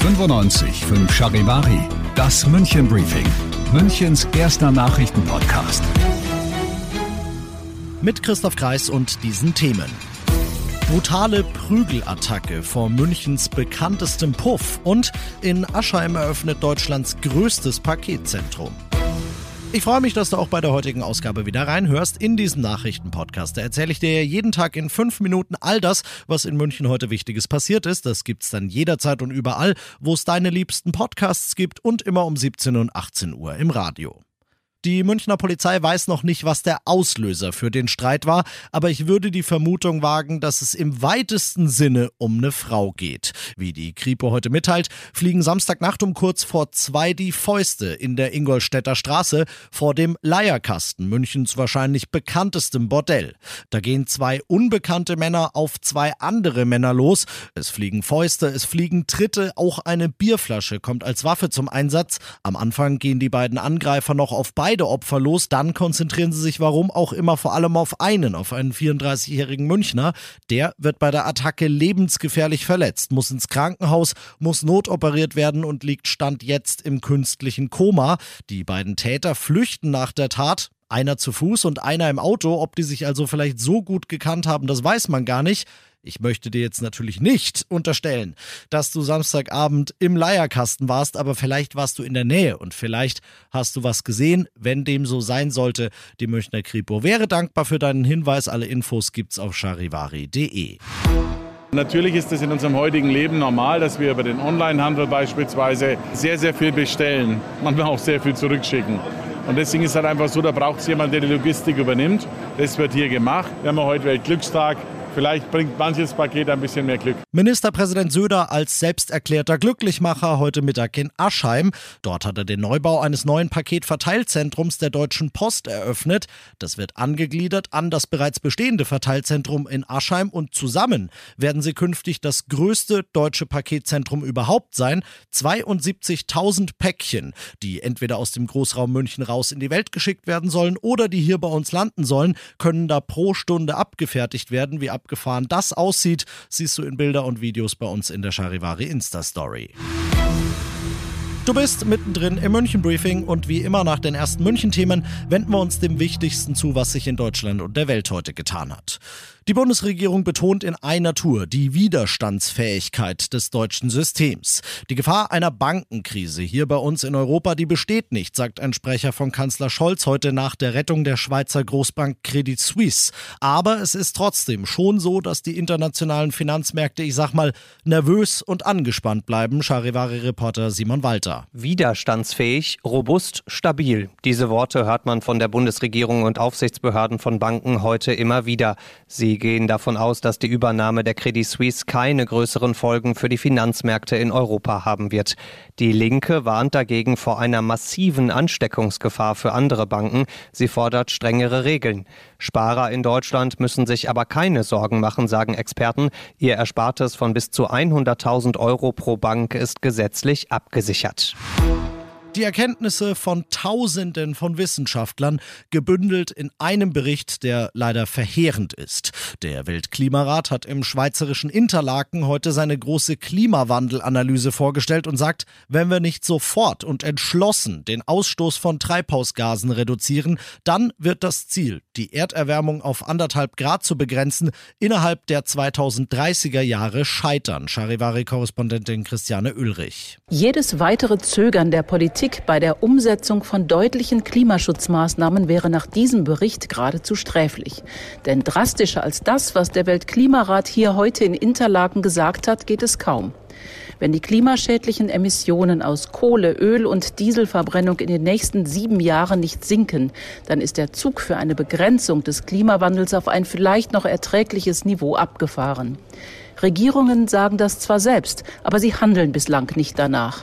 95 5 Charivari, das München Briefing, Münchens erster Nachrichtenpodcast. Mit Christoph Kreis und diesen Themen. Brutale Prügelattacke vor Münchens bekanntestem Puff und in Aschheim eröffnet Deutschlands größtes Paketzentrum. Ich freue mich, dass du auch bei der heutigen Ausgabe wieder reinhörst in diesen Nachrichtenpodcast. Da erzähle ich dir jeden Tag in fünf Minuten all das, was in München heute Wichtiges passiert ist. Das gibt's dann jederzeit und überall, wo es deine liebsten Podcasts gibt und immer um 17 und 18 Uhr im Radio. Die Münchner Polizei weiß noch nicht, was der Auslöser für den Streit war, aber ich würde die Vermutung wagen, dass es im weitesten Sinne um eine Frau geht. Wie die Kripo heute mitteilt, fliegen Samstagnacht um kurz vor zwei die Fäuste in der Ingolstädter Straße vor dem Leierkasten, Münchens wahrscheinlich bekanntestem Bordell. Da gehen zwei unbekannte Männer auf zwei andere Männer los. Es fliegen Fäuste, es fliegen Tritte, auch eine Bierflasche kommt als Waffe zum Einsatz. Am Anfang gehen die beiden Angreifer noch auf beide beide Opfer los. Dann konzentrieren sie sich, warum auch immer, vor allem auf einen, auf einen 34-jährigen Münchner. Der wird bei der Attacke lebensgefährlich verletzt, muss ins Krankenhaus, muss notoperiert werden und liegt Stand jetzt im künstlichen Koma. Die beiden Täter flüchten nach der Tat. Einer zu Fuß und einer im Auto. Ob die sich also vielleicht so gut gekannt haben, das weiß man gar nicht. Ich möchte dir jetzt natürlich nicht unterstellen, dass du Samstagabend im Leierkasten warst, aber vielleicht warst du in der Nähe und vielleicht hast du was gesehen. Wenn dem so sein sollte, die Münchner Kripo wäre dankbar für deinen Hinweis. Alle Infos gibt's auf charivari.de. Natürlich ist es in unserem heutigen Leben normal, dass wir über den Onlinehandel beispielsweise sehr, sehr viel bestellen, manchmal auch sehr viel zurückschicken. Und deswegen ist es halt einfach so, da braucht es jemanden, der die Logistik übernimmt. Das wird hier gemacht. Wir haben heute Weltglückstag. Vielleicht bringt manches Paket ein bisschen mehr Glück. Ministerpräsident Söder als selbsterklärter Glücklichmacher heute Mittag in Aschheim. Dort hat er den Neubau eines neuen Paketverteilzentrums der Deutschen Post eröffnet. Das wird angegliedert an das bereits bestehende Verteilzentrum in Aschheim und zusammen werden sie künftig das größte deutsche Paketzentrum überhaupt sein. 72.000 Päckchen, die entweder aus dem Großraum München raus in die Welt geschickt werden sollen oder die hier bei uns landen sollen, können da pro Stunde abgefertigt werden, wie abgefahren das aussieht, siehst du in Bilder und Videos bei uns in der Charivari Insta-Story. Du bist mittendrin im München Briefing und wie immer nach den ersten München-Themen wenden wir uns dem Wichtigsten zu, was sich in Deutschland und der Welt heute getan hat. Die Bundesregierung betont in einer Tour die Widerstandsfähigkeit des deutschen Systems. Die Gefahr einer Bankenkrise hier bei uns in Europa, die besteht nicht, sagt ein Sprecher von Kanzler Scholz heute nach der Rettung der Schweizer Großbank Credit Suisse. Aber es ist trotzdem schon so, dass die internationalen Finanzmärkte, ich sag mal, nervös und angespannt bleiben. Charivari-Reporter Simon Walter. Widerstandsfähig, robust, stabil. Diese Worte hört man von der Bundesregierung und Aufsichtsbehörden von Banken heute immer wieder. Sie gehen davon aus, dass die Übernahme der Credit Suisse keine größeren Folgen für die Finanzmärkte in Europa haben wird. Die Linke warnt dagegen vor einer massiven Ansteckungsgefahr für andere Banken. Sie fordert strengere Regeln. Sparer in Deutschland müssen sich aber keine Sorgen machen, sagen Experten. Ihr Erspartes von bis zu 100.000 Euro pro Bank ist gesetzlich abgesichert. Die Erkenntnisse von Tausenden von Wissenschaftlern gebündelt in einem Bericht, der leider verheerend ist. Der Weltklimarat hat im schweizerischen Interlaken heute seine große Klimawandelanalyse vorgestellt und sagt, wenn wir nicht sofort und entschlossen den Ausstoß von Treibhausgasen reduzieren, dann wird das Ziel, die Erderwärmung auf anderthalb Grad zu begrenzen, innerhalb der 2030er Jahre scheitern. Charivari-Korrespondentin Christiane Ulrich. Jedes weitere Zögern der Politik Politik bei der Umsetzung von deutlichen Klimaschutzmaßnahmen wäre nach diesem Bericht geradezu sträflich. Denn drastischer als das, was der Weltklimarat hier heute in Interlaken gesagt hat, geht es kaum. Wenn die klimaschädlichen Emissionen aus Kohle, Öl und Dieselverbrennung in den nächsten sieben Jahren nicht sinken, dann ist der Zug für eine Begrenzung des Klimawandels auf ein vielleicht noch erträgliches Niveau abgefahren. Regierungen sagen das zwar selbst, aber sie handeln bislang nicht danach.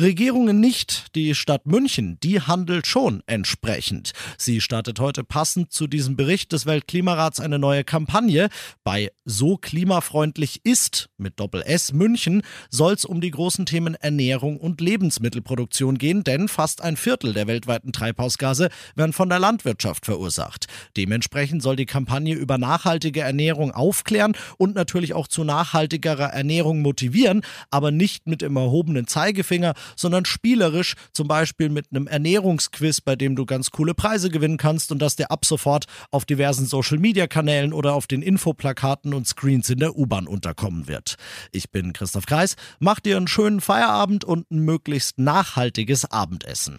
Regierungen nicht, die Stadt München, die handelt schon entsprechend. Sie startet heute passend zu diesem Bericht des Weltklimarats eine neue Kampagne. Bei So klimafreundlich ist mit Doppel S München soll es um die großen Themen Ernährung und Lebensmittelproduktion gehen, denn fast ein Viertel der weltweiten Treibhausgase werden von der Landwirtschaft verursacht. Dementsprechend soll die Kampagne über nachhaltige Ernährung aufklären und natürlich auch zu nachhaltigerer Ernährung motivieren, aber nicht mit dem erhobenen Zeigefinger, sondern spielerisch, zum Beispiel mit einem Ernährungsquiz, bei dem du ganz coole Preise gewinnen kannst und das dir ab sofort auf diversen Social-Media-Kanälen oder auf den Infoplakaten und Screens in der U-Bahn unterkommen wird. Ich bin Christoph Kreis, mach dir einen schönen Feierabend und ein möglichst nachhaltiges Abendessen.